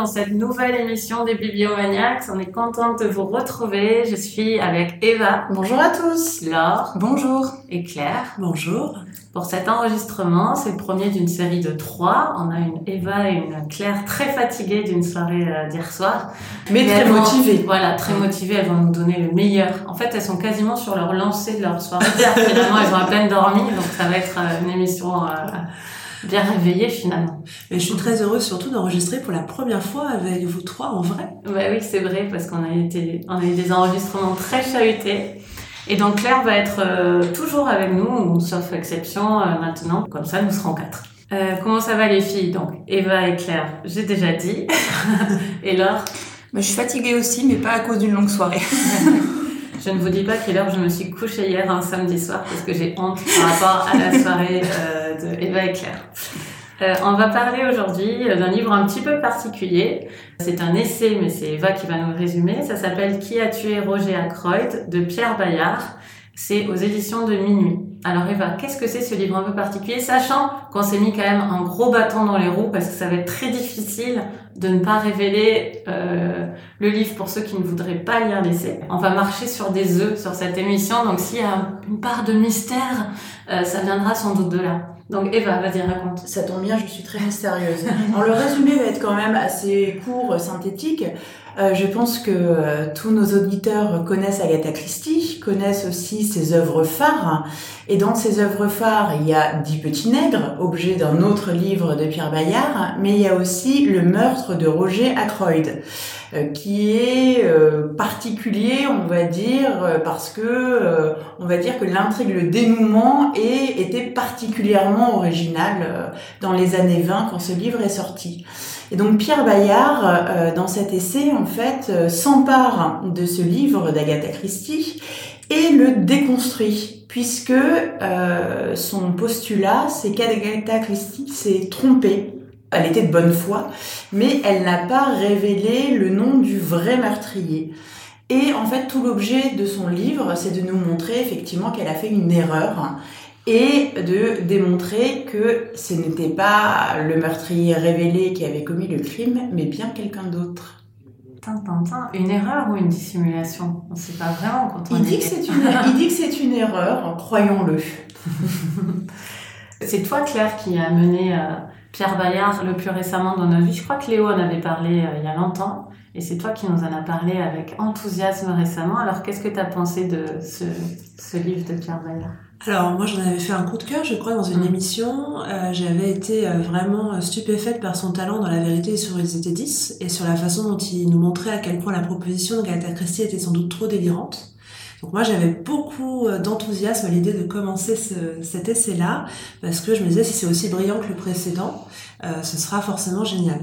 dans cette nouvelle émission des Bibliomaniacs. On est contente de vous retrouver. Je suis avec Eva. Bonjour à tous. Laure. Bonjour. Et Claire. Bonjour. Pour cet enregistrement, c'est le premier d'une série de trois. On a une Eva et une Claire très fatiguées d'une soirée euh, d'hier soir. Mais, très motivées. Voilà, très motivées. Elles vont nous donner le meilleur. En fait, elles sont quasiment sur leur lancée de leur soirée. Finalement, elles ont à peine dormi, donc ça va être euh, une émission... Euh, bien réveillé finalement. Mais je suis très heureuse surtout d'enregistrer pour la première fois avec vous trois en vrai. Bah oui, c'est vrai parce qu'on a été, on a eu des enregistrements très chahutés. Et donc Claire va être euh, toujours avec nous, sauf exception euh, maintenant. Comme ça, nous serons quatre. Euh, comment ça va les filles? Donc Eva et Claire, j'ai déjà dit. et Laure? Bah, Je suis fatiguée aussi, mais pas à cause d'une longue soirée. Je ne vous dis pas quelle heure je me suis couchée hier un samedi soir parce que j'ai honte par rapport à la soirée euh, de Eva et Claire. Euh, on va parler aujourd'hui d'un livre un petit peu particulier. C'est un essai, mais c'est Eva qui va nous résumer. Ça s'appelle Qui a tué Roger Ackroyd de Pierre Bayard. C'est aux éditions de Minuit. Alors Eva, qu'est-ce que c'est ce livre un peu particulier, sachant qu'on s'est mis quand même un gros bâton dans les roues parce que ça va être très difficile de ne pas révéler euh, le livre pour ceux qui ne voudraient pas lire l'essai. On va marcher sur des œufs sur cette émission, donc s'il y a une part de mystère, euh, ça viendra sans doute de là. Donc Eva, vas-y, raconte. Ça tombe bien, je suis très mystérieuse. Alors, le résumé va être quand même assez court, synthétique. Euh, je pense que euh, tous nos auditeurs connaissent Agatha Christie, connaissent aussi ses œuvres phares. Et dans ces œuvres phares, il y a Dix petits nègres, objet d'un autre livre de Pierre Bayard, mais il y a aussi le meurtre de Roger Ackroyd, euh, qui est particulier, on va dire, parce que on va dire que l'intrigue, le dénouement était particulièrement original dans les années 20 quand ce livre est sorti. Et donc Pierre Bayard, euh, dans cet essai, en fait, euh, s'empare de ce livre d'Agatha Christie et le déconstruit, puisque euh, son postulat, c'est qu'Agatha Christie s'est trompée. Elle était de bonne foi, mais elle n'a pas révélé le nom du vrai meurtrier. Et en fait, tout l'objet de son livre, c'est de nous montrer effectivement qu'elle a fait une erreur et de démontrer que ce n'était pas le meurtrier révélé qui avait commis le crime, mais bien quelqu'un d'autre. Une erreur ou une dissimulation? On ne sait pas vraiment quand on il dit, que c'est une, il dit que c'est une erreur, croyons-le. c'est toi, Claire, qui a mené euh, Pierre Bayard le plus récemment dans nos vies. Je crois que Léo en avait parlé euh, il y a longtemps. Et c'est toi qui nous en as parlé avec enthousiasme récemment. Alors, qu'est-ce que tu as pensé de ce, ce livre de Pierre Bayard? Alors moi j'en avais fait un coup de cœur je crois dans une mm. émission. Euh, j'avais été euh, vraiment stupéfaite par son talent dans la vérité sur les étaient 10 et sur la façon dont il nous montrait à quel point la proposition de Galata Christie était sans doute trop délirante. Donc moi j'avais beaucoup euh, d'enthousiasme à l'idée de commencer ce, cet essai-là parce que je me disais si c'est aussi brillant que le précédent, euh, ce sera forcément génial.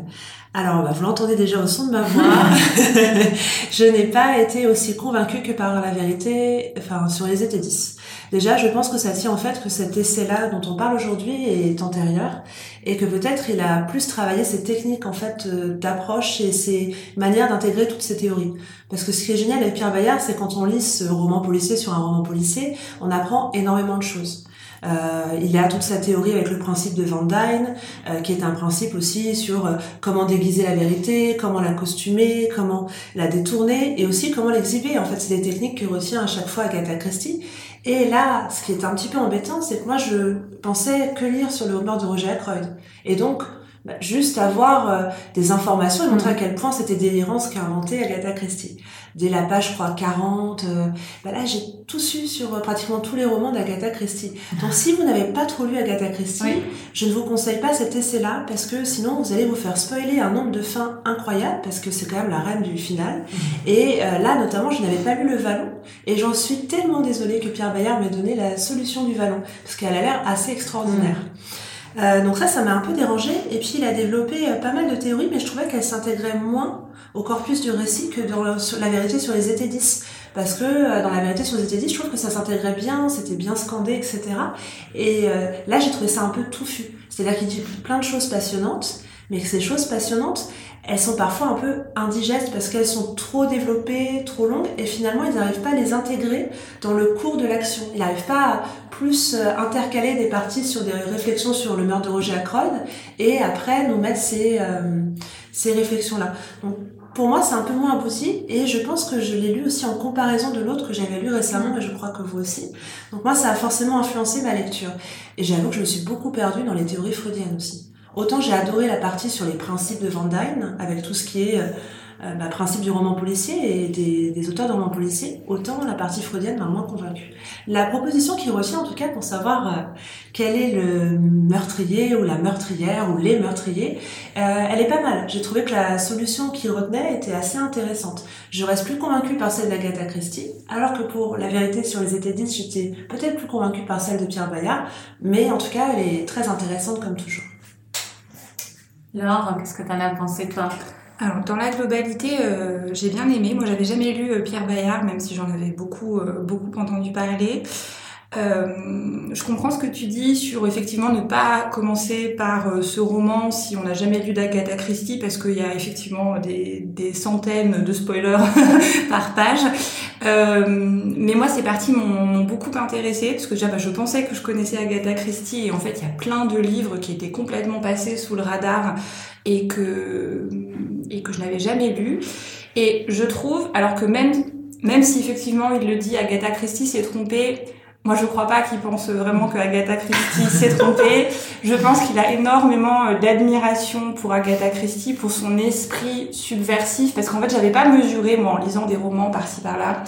Alors, bah, vous l'entendez déjà au son de ma voix. je n'ai pas été aussi convaincue que par la vérité, enfin, sur les étés 10. Déjà, je pense que ça tient en fait que cet essai-là dont on parle aujourd'hui est antérieur et que peut-être il a plus travaillé ses techniques en fait euh, d'approche et ses manières d'intégrer toutes ces théories. Parce que ce qui est génial avec Pierre Bayard, c'est quand on lit ce roman policier sur un roman policier, on apprend énormément de choses. Euh, il a toute sa théorie avec le principe de Van Dyne, euh, qui est un principe aussi sur euh, comment déguiser la vérité, comment la costumer, comment la détourner, et aussi comment l'exhiber. En fait, c'est des techniques que retient à chaque fois Agatha Christie. Et là, ce qui est un petit peu embêtant, c'est que moi, je pensais que lire sur le meurtre de Roger Ackroyd. Et donc, bah, juste avoir euh, des informations et montrer à quel point c'était délirant ce qu'a inventé Agatha Christie. Dès la page, je crois, 40, euh, bah là, j'ai tout su sur euh, pratiquement tous les romans d'Agatha Christie. Donc, si vous n'avez pas trop lu Agatha Christie, je ne vous conseille pas cet essai-là, parce que sinon, vous allez vous faire spoiler un nombre de fins incroyables, parce que c'est quand même la reine du final. Mhm. Et là, notamment, je n'avais pas lu Le Vallon, et j'en suis tellement désolée que Pierre Bayard m'ait donné la solution du Vallon, parce qu'elle a l'air assez extraordinaire. Mhm. Euh, donc ça, ça m'a un peu dérangé. Et puis il a développé euh, pas mal de théories, mais je trouvais qu'elles s'intégraient moins au corpus du récit que dans la, vérité sur les étés 10. Parce que euh, dans la vérité sur les étés 10, je trouve que ça s'intégrait bien, c'était bien scandé, etc. Et là, j'ai trouvé ça un peu touffu. C'est-à-dire qu'il dit plein de choses passionnantes, mais que ces choses passionnantes, elles sont parfois un peu indigestes parce qu'elles sont trop développées, trop longues, et finalement ils n'arrivent pas à les intégrer dans le cours de l'action. Ils n'arrivent pas à plus euh, intercaler des parties sur des réflexions sur le meurtre de Roger Ackroyd, et après nous mettre ces, euh, ces réflexions-là. Donc pour moi, c'est un peu moins impossible et je pense que je l'ai lu aussi en comparaison de l'autre que j'avais lu récemment et je crois que vous aussi. Donc moi, ça a forcément influencé ma lecture. Et j'avoue que je me suis beaucoup perdue dans les théories freudiennes aussi. Autant j'ai adoré la partie sur les principes de Van Dyne, avec tout ce qui est euh, bah, principe du roman policier et des, auteurs de romans policiers, autant la partie freudienne m'a moins convaincue. La proposition qui retient en tout cas pour savoir euh, quel est le meurtrier ou la meurtrière ou les meurtriers, euh, elle est pas mal. J'ai trouvé que la solution qu'il retenait était assez intéressante. Je reste plus convaincue par celle d'Agatha Christie, alors que pour La vérité sur les 10, j'étais peut-être plus convaincue par celle de Pierre Bayard, mais en tout cas elle est très intéressante comme toujours. Laure, qu'est-ce que tu en as pensé toi? Alors, dans la globalité, euh, j'ai bien aimé. Moi, j'avais jamais lu euh, Pierre Bayard, même si j'en avais beaucoup, euh, beaucoup entendu parler. je comprends ce que tu dis sur effectivement ne pas commencer par ce roman si on n'a jamais lu d'Agatha Christie parce qu'il y a effectivement des, des centaines de spoilers par page. mais moi, ces parties m'ont beaucoup intéressée parce que déjà, bah, je pensais que je connaissais Agatha Christie et en fait, il y a plein de livres qui étaient complètement passés sous le radar et que, et que je n'avais jamais lu. Et je trouve, alors que même, même si effectivement il le dit, Agatha Christie s'est trompée, moi je crois pas qu'il pense vraiment que Agatha Christie s'est trompée. Je pense qu'il a énormément euh, d'admiration pour Agatha Christie, pour son esprit subversif, parce qu'en fait j'avais pas mesuré, moi en lisant des romans par-ci par-là,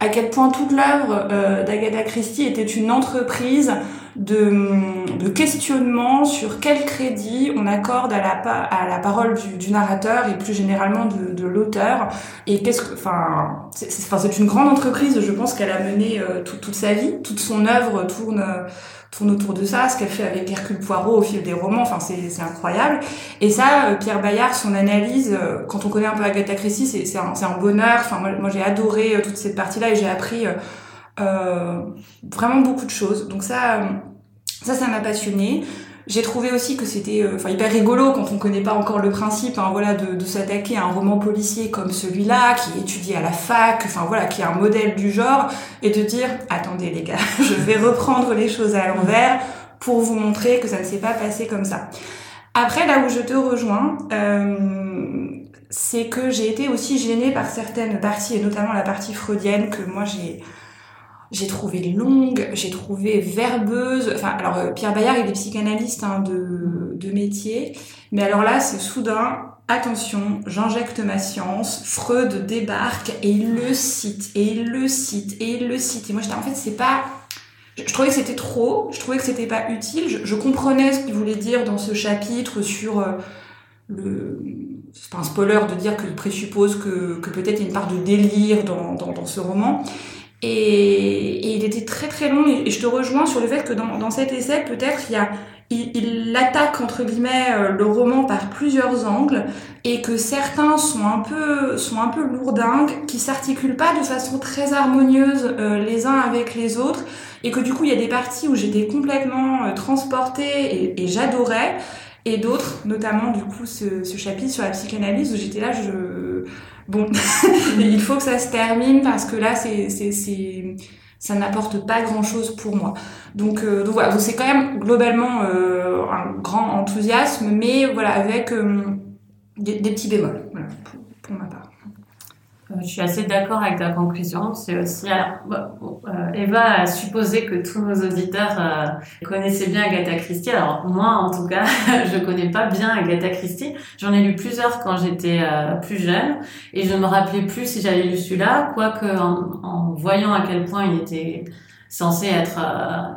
à quel point toute l'œuvre euh, d'Agatha Christie était une entreprise de, de, questionnement sur quel crédit on accorde à la, à la parole du, du narrateur et plus généralement de, de l'auteur. Et qu'est-ce que, enfin, c'est une grande entreprise. Je pense qu'elle a mené euh, toute sa vie, toute son œuvre tourne tourne autour de ça, ce qu'elle fait avec Hercule Poirot au fil des romans, enfin c'est incroyable. Et ça, euh, Pierre Bayard, son analyse, euh, quand on connaît un peu Agatha Christie, c'est un, un bonheur. Enfin moi, j'ai adoré toute cette partie-là et j'ai appris euh, vraiment beaucoup de choses. Donc ça, ça, ça m'a passionné. J'ai trouvé aussi que c'était euh, enfin hyper rigolo quand on connaît pas encore le principe hein, voilà de, de s'attaquer à un roman policier comme celui-là qui est étudié à la fac enfin voilà qui est un modèle du genre et de dire attendez les gars je vais reprendre les choses à l'envers pour vous montrer que ça ne s'est pas passé comme ça. Après là où je te rejoins euh, c'est que j'ai été aussi gênée par certaines parties et notamment la partie freudienne que moi j'ai j'ai trouvé longue, j'ai trouvé verbeuse. Enfin, alors euh, Pierre Bayard, il est psychanalyste hein, de, de métier, mais alors là, c'est soudain. Attention, j'injecte ma science. Freud débarque et il le cite et il le cite et il le cite. Et moi, j'étais en fait, c'est pas. Je trouvais que c'était trop. Je trouvais que c'était pas utile. Je, comprenais ce qu'il voulait dire dans ce chapitre sur euh, le c'est pas un spoiler de dire qu'il présuppose que, que peut-être il y a une part de délire dans, dans, dans ce roman. Et, il était très très long. Et, je te rejoins sur le fait que dans, dans cet essai, peut-être, il il, il, attaque entre guillemets euh, le roman par plusieurs angles et que certains sont un peu sont un peu lourdingues, qui s'articulent pas de façon très harmonieuse euh, les uns avec les autres et que du coup il y a des parties où j'étais complètement euh, transportée et, j'adorais et d'autres, notamment du coup ce chapitre sur la psychanalyse où j'étais là je bon, il faut que ça se termine parce que là, c'est, c'est, c'est, ça n'apporte pas grand chose pour moi. Donc, euh, donc voilà, c'est quand même globalement euh, un grand enthousiasme, mais voilà, avec euh, des, petits bémols, voilà, pour ma part. Euh, je suis assez d'accord avec ta conclusion. C'est aussi, euh, Eva a supposé que tous nos auditeurs euh, connaissaient bien Agatha Christie. Alors moi, en tout cas, je connais pas bien Agatha Christie. J'en ai lu plusieurs quand j'étais plus jeune, et je me rappelais plus si j'avais lu celui-là, quoique en, en, voyant à quel point il était censé être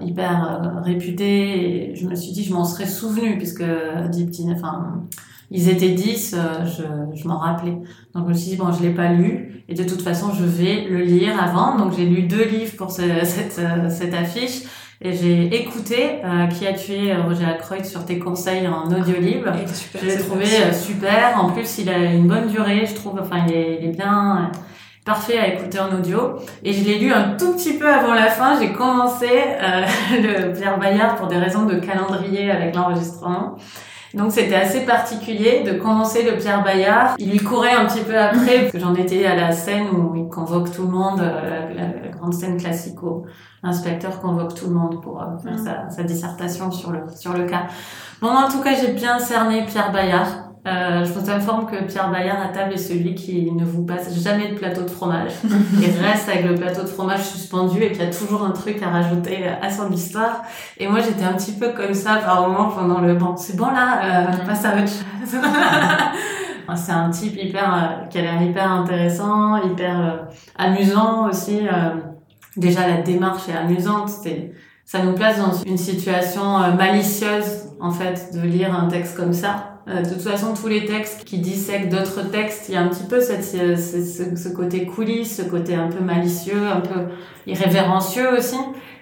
hyper réputé, et je me suis dit je m'en serais souvenu puisque Deep enfin ils étaient 10, euh, je, je m'en rappelais. Donc je me suis dit, bon, je l'ai pas lu, et de toute façon, je vais le lire avant. Donc j'ai lu deux livres pour ce, cette, euh, cette affiche, et j'ai écouté euh, Qui a tué Roger Ackroyd sur tes conseils en audio-libre. Je l'ai trouvé super. En plus, il a une bonne durée, je trouve. Enfin, il est, il est bien parfait à écouter en audio. Et je l'ai lu un tout petit peu avant la fin. J'ai commencé euh, le Pierre Bayard pour des raisons de calendrier avec l'enregistrement. Donc c'était assez particulier de commencer le Pierre Bayard. Il lui courait un petit peu après, parce que j'en étais à la scène où il convoque tout le monde, euh, la, grande scène classique où l'inspecteur convoque tout le monde pour euh, faire mm. sa, sa, dissertation sur le, sur le cas. Bon, en tout cas, j'ai bien cerné Pierre Bayard. Euh, je vous informe que Pierre Bayard à table est celui qui ne vous passe jamais de plateau de fromage. Il reste avec le plateau de fromage suspendu et qui a toujours un truc à rajouter à son histoire. Et moi, j'étais un petit peu comme ça par moment pendant le bon. C'est bon là, euh, passe à autre chose. C'est un type hyper, euh, qui a l'air hyper intéressant, hyper euh, amusant aussi. Euh, déjà, la démarche est amusante. C'est, ça nous place dans une situation malicieuse, en fait, de lire un texte comme ça. De toute façon, tous les textes qui dissèquent d'autres textes, il y a un petit peu cette, ce, côté coulisses, ce côté un peu malicieux, un peu irrévérencieux aussi.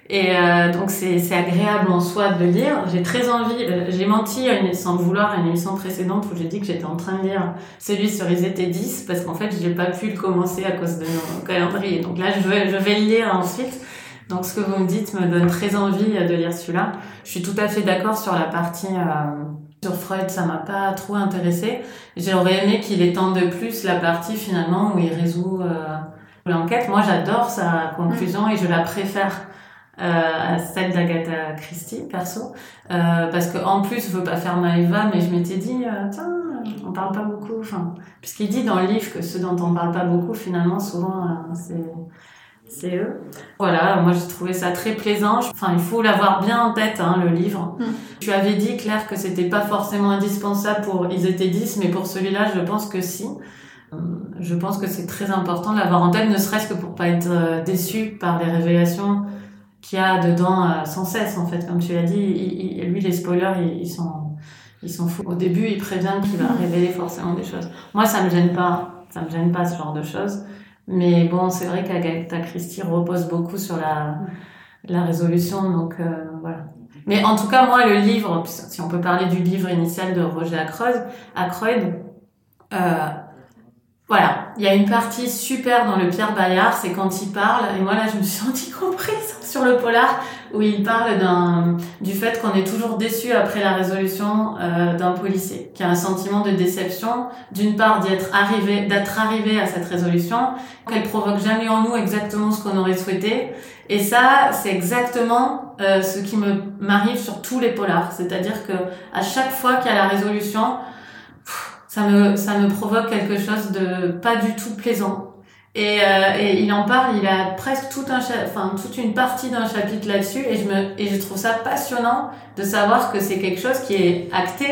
Et euh, donc c'est agréable en soi de lire. J'ai très envie, euh, j'ai menti à une, sans vouloir à une émission précédente où j'ai dit que j'étais en train de lire celui sur les étés 10 parce qu'en fait j'ai pas pu le commencer à cause de nos calendriers. Donc là je vais, je vais le lire ensuite. Donc ce que vous me dites me donne très envie de lire celui-là. Je suis tout à fait d'accord sur la partie euh, sur Freud, ça m'a pas trop intéressé. J'aurais aimé qu'il étende de plus la partie finalement où il résout euh, l'enquête. Moi j'adore sa conclusion et je la préfère euh, à celle d'Agatha Christie, perso. Euh, parce que en plus, je veux pas faire Maëva, mais je m'étais dit, euh, tiens, on parle pas beaucoup. Enfin, puisqu'il dit dans le livre que ceux dont on parle pas beaucoup, finalement, souvent, c'est c'est eux. Voilà, moi j'ai trouvé ça très plaisant. Enfin, il faut l'avoir bien en tête, hein, le livre. Mm. Tu avais dit, Claire, que c'était pas forcément indispensable pour Ils étaient 10, mais pour celui-là, je pense que si. Euh, je pense que c'est très important de l'avoir en tête, ne serait-ce que pour pas être déçu par les révélations qu'il y a dedans euh, sans cesse en fait comme tu l'as dit il, lui les spoilers ils, sont ils sont fous au début il prévient qu'il va révéler forcément des choses moi ça me gêne pas ça me gêne pas ce genre de choses mais bon c'est vrai qu'Agatha Christie repose beaucoup sur la la résolution donc euh, voilà. Mais en tout cas moi le livre si on peut parler du livre initial de Roger Ackroyd Ackroyd euh, voilà, il y a une partie super dans le Pierre Bayard, c'est quand il parle, et moi là je me suis sentie comprise sur le polar, où il parle du fait qu'on est toujours déçu après la résolution euh, d'un policier, qui a un sentiment de déception, d'une part d'être arrivé, d'être arrivé à cette résolution, qu'elle provoque jamais en nous exactement ce qu'on aurait souhaité, et ça c'est exactement euh, ce qui me m'arrive sur tous les polars, c'est-à-dire que à chaque fois qu'il y a la résolution, ça me ça me provoque quelque chose de pas du tout plaisant. Et, euh, et il en parle, il a presque tout un enfin toute une partie d'un chapitre là-dessus et je et je trouve ça passionnant de savoir que c'est quelque chose qui est acté,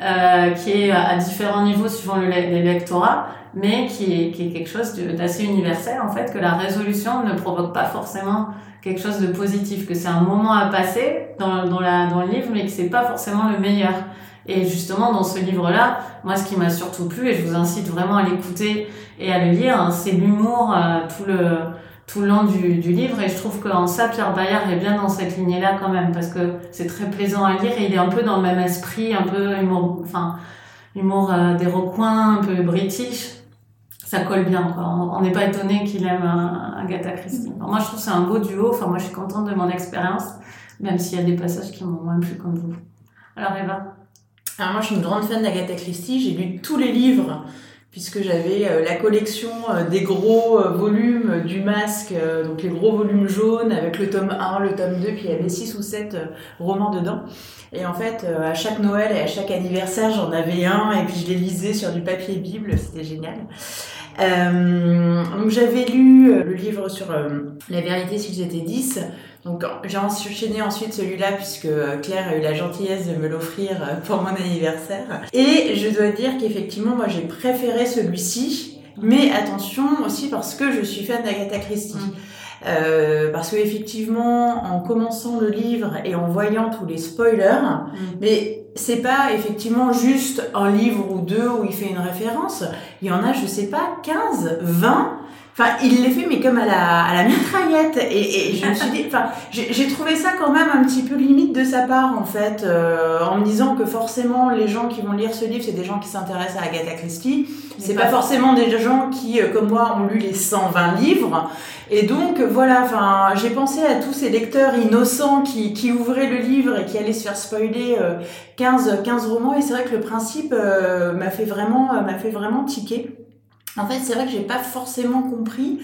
euh, qui est à différents niveaux suivant le, l'électorat, mais qui est qui est quelque chose d'assez universel en fait que la résolution ne provoque pas forcément quelque chose de positif, que c'est un moment à passer dans dans la dans le livre, mais que c'est pas forcément le meilleur. Et justement, dans ce livre-là, moi, ce qui m'a surtout plu, et je vous incite vraiment à l'écouter et à le lire, hein, c'est l'humour euh, tout le tout le long du, du livre. Et je trouve qu'en ça, Pierre Bayard est bien dans cette lignée-là quand même, parce que c'est très plaisant à lire et il est un peu dans le même esprit, un peu humour, enfin, humour euh, des recoins, un peu british. Ça colle bien, quoi. On n'est pas étonné qu'il aime euh, Agatha Christie. moi, je trouve c'est un beau duo. Enfin, moi, je suis contente de mon expérience, même s'il y a des passages qui m'ont moins plu comme vous. Alors, Eva? Alors moi, je suis une grande fan d'Agatha Christie. J'ai lu tous les livres puisque j'avais euh, la collection euh, des gros euh, volumes du masque, donc les gros volumes jaunes avec le tome 1, le tome 2, puis il y avait 6 ou 7 romans dedans. Et en fait, à chaque Noël et à chaque anniversaire, j'en avais un et puis je les lisais sur du papier Bible, c'était génial. Euh, donc j'avais lu le livre sur la vérité s'ils étaient 10 donc j'ai enchaîné ensuite celui-là puisque Claire a eu la gentillesse de me l'offrir euh, pour mon anniversaire. Et je dois dire qu'effectivement, moi j'ai préféré celui-ci. Mais attention aussi parce que je suis fan d'Agatha Christie. Mm. Euh, parce que effectivement, en commençant le livre et en voyant tous les spoilers, mm. mais c'est pas effectivement juste un livre ou deux où il fait une référence. Il y en a, je sais pas, 15, 20 Enfin, il les fait, mais comme à la, à la mitraillette. Et, et je me suis dit, enfin, j'ai trouvé ça quand même un petit peu limite de sa part, en fait, euh, en me disant que forcément, les gens qui vont lire ce livre, c'est des gens qui s'intéressent à Agatha Christie. C'est pas, forcément des gens qui, euh, comme moi, ont lu les 120 livres. Et donc, voilà, enfin, j'ai pensé à tous ces lecteurs innocents qui, qui ouvraient le livre et qui allaient se faire spoiler 15, euh, 15 romans. Et c'est vrai que le principe m'a fait vraiment, m'a fait vraiment tiquer. En fait, c'est vrai que j'ai pas forcément compris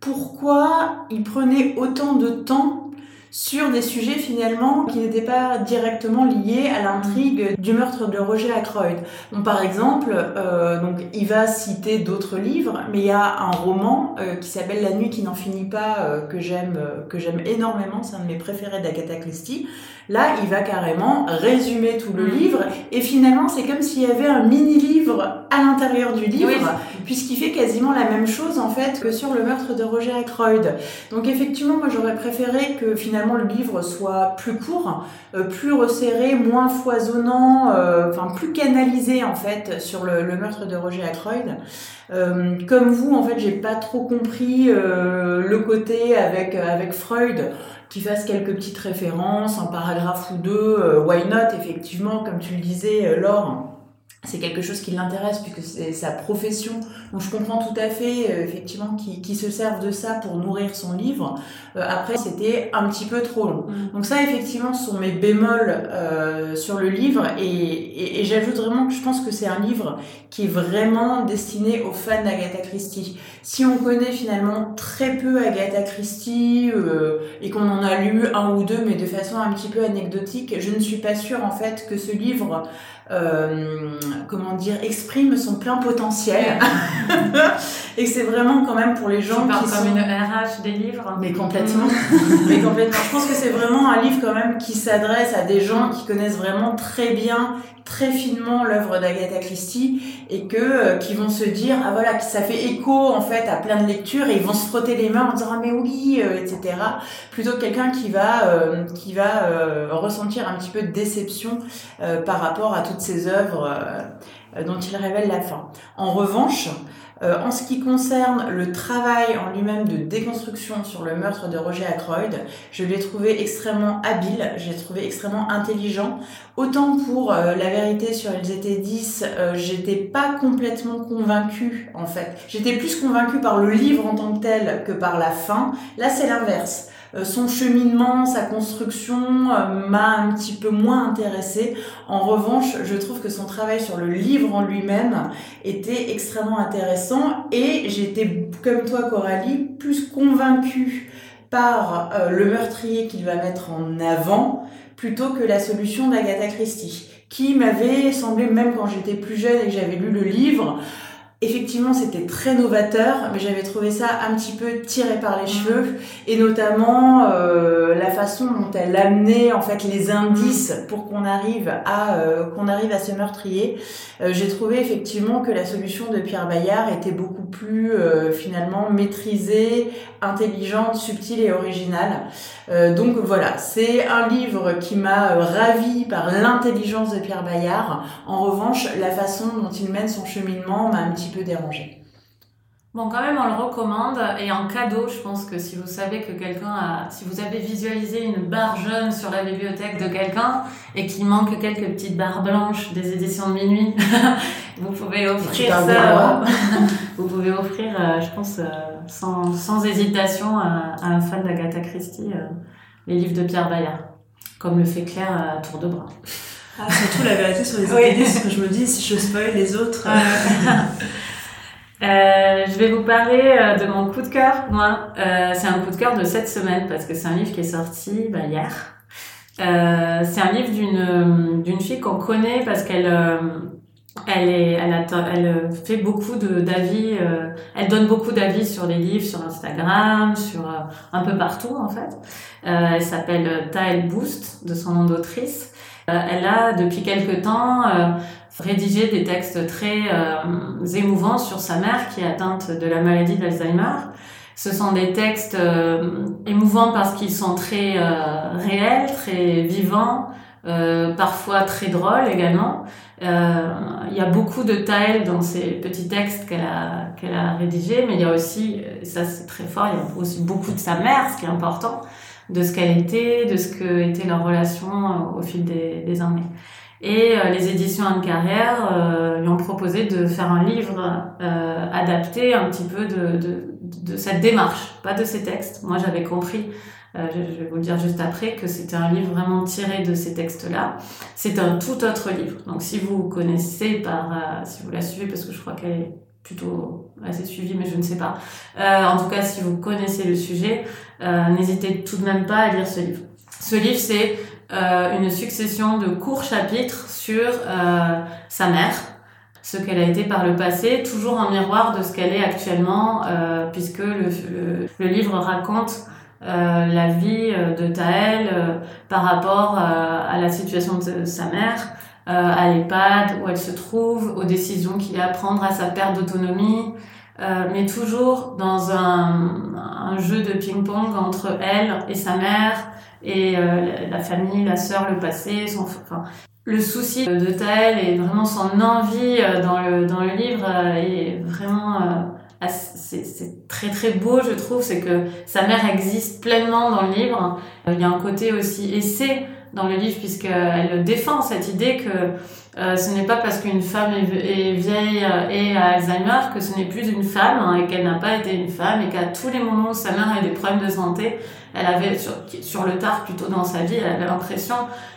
pourquoi il prenait autant de temps sur des sujets finalement qui n'étaient pas directement liés à l'intrigue du meurtre de Roger Ackroyd. Par exemple, euh, il va citer d'autres livres, mais il y a un roman euh, qui s'appelle La nuit qui n'en finit pas euh, que j'aime que j'aime énormément, c'est un de mes préférés d'Agatha Christie. Là, il va carrément résumer tout le mm. livre et finalement, c'est comme s'il y avait un mini livre à l'intérieur du livre, puisqu'il fait quasiment la même chose en fait que sur le meurtre de Roger Ackroyd. Donc effectivement, moi j'aurais préféré que finalement le livre soit plus court, euh, plus resserré, moins foisonnant, euh, enfin plus canalisé en fait sur le, le meurtre de Roger Ackroyd. Euh, comme vous, en fait, j'ai pas trop compris le côté avec avec Freud qui fasse quelques petites références, un paragraphe ou deux, why not, effectivement, comme tu le disais, Laure c'est quelque chose qui l'intéresse puisque c'est sa profession. Donc je comprends tout à fait euh, effectivement qui, qui se servent de ça pour nourrir son livre. Euh, après c'était un petit peu trop long. Mm. Donc ça effectivement sont mes bémols euh, sur le livre et, et, j'ajoute vraiment que je pense que c'est un livre qui est vraiment destiné aux fans d'Agatha Christie. Si on connaît finalement très peu Agatha Christie et qu'on en a lu un ou deux mais de façon un petit peu anecdotique, je ne suis pas sûre en fait que ce livre euh, comment dire, exprime son plein potentiel. et c'est vraiment quand même pour les gens qui sont... comme une RH des livres. Mais complètement. mais complètement. Je pense que c'est vraiment un livre quand même qui s'adresse à des gens qui connaissent vraiment très bien très finement l'œuvre d'Agatha Christie et que euh, qui vont se dire ah voilà ça fait écho en fait à plein de lectures et ils vont se frotter les mains en disant ah mais oui euh, etc plutôt que quelqu'un qui va euh, qui va ressentir un petit peu de déception par rapport à toutes ces œuvres dont il révèle la fin. En revanche euh, en ce qui concerne le travail en lui-même de déconstruction sur le meurtre de Roger Ackroyd, je l'ai trouvé extrêmement habile, j'ai trouvé extrêmement intelligent. Autant pour euh, la vérité sur Ils étaient 10, euh, j'étais pas complètement convaincue en fait. J'étais plus convaincue par le livre en tant que tel que par la fin. Là c'est l'inverse. Euh, son cheminement, sa construction euh, m'a un petit peu moins intéressée. En revanche, je trouve que son travail sur le livre en lui-même était extrêmement intéressant et j'étais, comme toi Coralie, plus convaincue par euh, le meurtrier qu'il va mettre en avant plutôt que la solution d'Agatha Christie, qui m'avait semblé, même quand j'étais plus jeune et que j'avais lu le livre, Effectivement, c'était très novateur, mais j'avais trouvé ça un petit peu tiré par les mm. cheveux, et notamment euh, la façon dont elle amenait en fait les indices pour qu'on arrive à euh, qu'on arrive à ce meurtrier. Euh, j'ai trouvé effectivement que la solution de Pierre Bayard était beaucoup plus euh, finalement maîtrisée, intelligente, subtile et originale. Euh, donc voilà, c'est un livre qui m'a ravi par l'intelligence de Pierre Bayard. En revanche, la façon dont il mène son cheminement m'a un petit peu dérangé. Bon, quand même, on le recommande. Et en cadeau, je pense que si vous savez que quelqu'un a, si vous avez visualisé une barre jaune sur la bibliothèque de quelqu'un et qu'il manque quelques petites barres blanches des éditions de minuit, vous pouvez offrir ça. vous pouvez offrir, euh, je pense, euh, sans, sans hésitation à, un fan d'Agatha Christie, euh, les livres de Pierre Bayard. Comme le fait Claire à tour de bras. Ah, surtout la vérité sur les oui. ce que je me dis, si je spoil les autres. Euh, je vais vous parler euh, de mon coup de cœur, moi. Euh, c'est un coup de cœur de cette semaine parce que c'est un livre qui est sorti bah, hier. Euh, c'est un livre d'une d'une fille qu'on connaît parce qu'elle elle est elle fait beaucoup de d'avis. elle donne beaucoup d'avis sur les livres, sur Instagram, sur un peu partout en fait. elle s'appelle Tael Boost de son nom d'autrice. elle a depuis quelque temps rédiger des textes très euh, émouvants sur sa mère qui est atteinte de la maladie d'Alzheimer. Ce sont des textes euh, émouvants parce qu'ils sont très euh, réels, très vivants, parfois très drôles également. Il y a beaucoup de taille dans ces petits textes qu'elle a, qu'elle a rédigés, mais il y a aussi, ça c'est très fort, il y a aussi beaucoup de sa mère, ce qui est important, de ce qu'elle était, de ce que était leur relation au fil des, des années. Et euh, les éditions Anne Carrière euh, lui ont proposé de faire un livre euh, adapté un petit peu de, de, de, cette démarche, pas de ces textes. Moi, j'avais compris, euh, je, je, vais vous le dire juste après, que c'était un livre vraiment tiré de ces textes-là. C'est un tout autre livre. Donc, si vous connaissez par, si vous la suivez, parce que je crois qu'elle est plutôt assez suivi, mais je ne sais pas. Euh, en tout cas, si vous connaissez le sujet, euh, n'hésitez tout de même pas à lire ce livre. Ce livre, c'est euh, une succession de courts chapitres sur euh, sa mère, ce qu'elle a été par le passé, toujours en miroir de ce qu'elle est actuellement, euh, puisque le, le, le, livre raconte euh, la vie de Taël euh, par rapport euh, à la situation de sa mère, à l'EHPAD où elle se trouve, aux décisions qu'il a à prendre, à sa perte d'autonomie, mais toujours dans un, un jeu de ping-pong entre elle et sa mère, et la famille, la sœur, le passé, son, enfin, le souci de Taël et vraiment son envie dans le, dans le livre est vraiment c'est très très beau je trouve. C'est que sa mère existe pleinement dans le livre. Il y a un côté aussi essai dans le livre puisqu'elle défend cette idée que euh, ce n'est pas parce qu'une femme est, vieille et a Alzheimer que ce n'est plus une femme hein, et qu'elle n'a pas été une femme et qu'à tous les moments où sa mère avait des problèmes de santé elle avait sur, sur le tard plutôt dans sa vie elle avait l'impression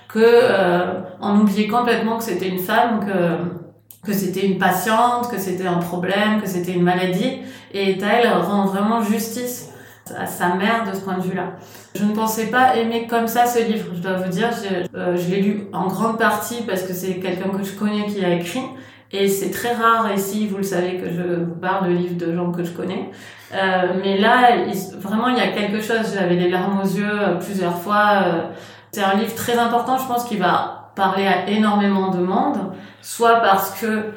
que euh, on oubliait complètement que c'était une femme que que c'était une patiente, que c'était un problème, que c'était une maladie. Et Taël rend vraiment justice à sa mère de ce point de vue-là. Je ne pensais pas aimer comme ça ce livre, je dois vous dire. Je, euh, je l'ai lu en grande partie parce que c'est quelqu'un que je connais qui a écrit. Et c'est très rare ici, vous le savez, que je vous parle de livres de gens que je connais. Euh, mais là, vraiment, il y a quelque chose. J'avais les larmes aux yeux euh, plusieurs fois. C'est un livre très important, je pense, qui va parler à énormément de monde soit parce que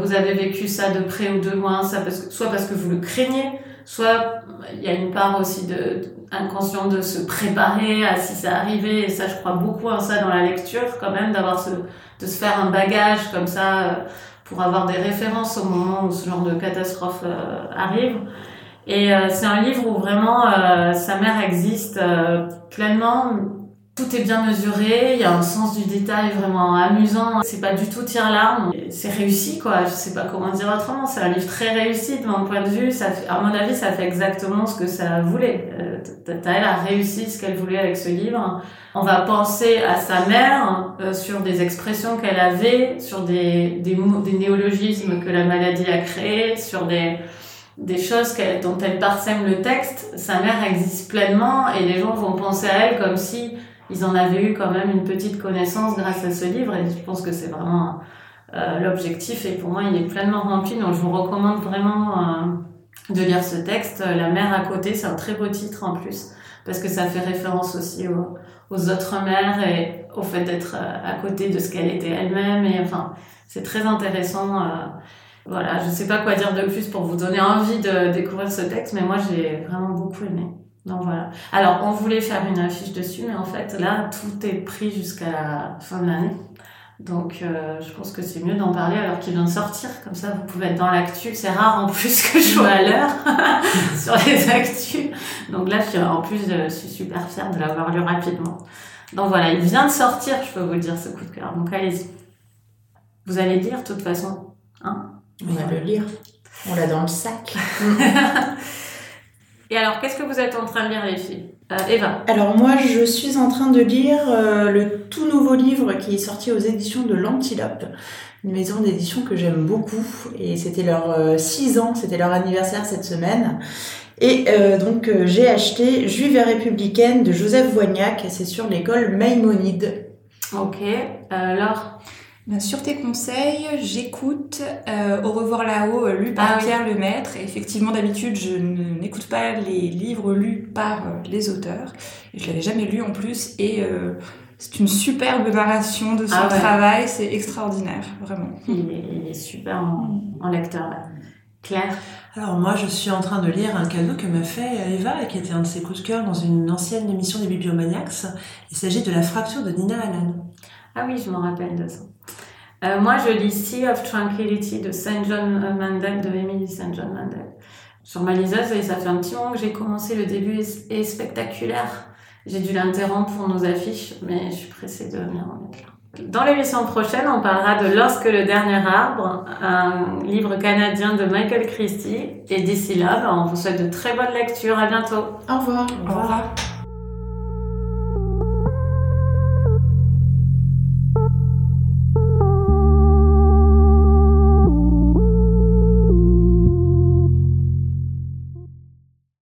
vous avez vécu ça de près ou de loin, ça soit parce que vous le craignez, soit il y a une part aussi de, de inconscient de se préparer à si ça arrivait, et ça je crois beaucoup en ça dans la lecture quand même, d'avoir ce, de se faire un bagage comme ça euh, pour avoir des références au moment où ce genre de catastrophe euh, arrive. Et euh, c'est un livre où vraiment euh, sa mère existe euh, pleinement, tout est bien mesuré, il y a un sens du détail vraiment amusant. C'est pas du tout tire-larme, c'est réussi quoi. Je sais pas comment dire autrement. C'est un livre très réussi de mon point de vue. Ça fait, à mon avis, ça fait exactement ce que ça voulait. Euh, Taël a réussi ce qu'elle voulait avec ce livre. On va penser à sa mère euh, sur des expressions qu'elle avait, sur des, des, des néologismes que la maladie a créés, sur des des choses dont elle parsème le texte, sa mère existe pleinement et les gens vont penser à elle comme si ils en avaient eu quand même une petite connaissance grâce à ce livre et je pense que c'est vraiment euh, l'objectif et pour moi il est pleinement rempli donc je vous recommande vraiment euh, de lire ce texte. La mère à côté c'est un très beau titre en plus parce que ça fait référence aussi aux, autres mères et au fait d'être euh, à côté de ce qu'elle était elle-même et enfin c'est très intéressant. Euh, voilà, je sais pas quoi dire de plus pour vous donner envie de découvrir ce texte mais moi j'ai vraiment beaucoup aimé. Donc voilà. Alors, on voulait faire une affiche dessus, mais en fait, là, tout est pris jusqu'à la fin de l'année. Donc, euh, je pense que c'est mieux d'en parler alors qu'il vient de sortir. Comme ça, vous pouvez être dans l'actu. C'est rare en plus que je sois à l'heure sur les actus. Donc là, en plus, je suis super fière de l'avoir lu rapidement. Donc voilà, il vient de sortir, je peux vous le dire, ce coup de cœur. Donc allez-y. Vous allez lire, de toute façon. Hein? On va le lire. On l'a dans le sac. Et alors, qu'est-ce que vous êtes en train de lire, les filles? Euh, Eva Alors moi, je suis en train de lire euh, le tout nouveau livre qui est sorti aux éditions de l'Antilope, une maison d'édition que j'aime beaucoup. Et c'était leur 6 euh, ans, c'était leur anniversaire cette semaine. Et donc j'ai acheté Juive et républicaine de Joseph Voignac, c'est sur l'école Maïmonide. Ok, alors Ben, sur tes conseils, j'écoute euh, Au revoir là-haut, lu par Ah oui. Pierre Lemaître. Et effectivement, d'habitude, je n'écoute pas les livres lus par euh, les auteurs. Et je l'avais jamais lu en plus. Et euh, c'est une superbe narration de son Ah ouais. travail. C'est extraordinaire, vraiment. il est, il est super en, en lecteur. là. Claire Alors moi, je suis en train de lire un cadeau que m'a fait Eva, et qui était un de ses coups de cœur dans une ancienne émission des Bibliomaniacs. Il s'agit de La fracture de Nina Allan. Ah oui, je me rappelle de ça. Euh, moi, je lis Sea of Tranquility de Saint John Mandel, de Emily Saint John Mandel. Sur ma liseuse, et ça fait un petit moment que j'ai commencé, le début est, est spectaculaire. J'ai dû l'interrompre pour nos affiches, mais je suis pressée de venir en mettre là. Dans l'émission prochaine, on parlera de Lorsque le dernier arbre, un livre canadien de Michael Christie. Et d'ici là, on vous souhaite de très bonnes lectures. À bientôt. Au revoir. Au revoir.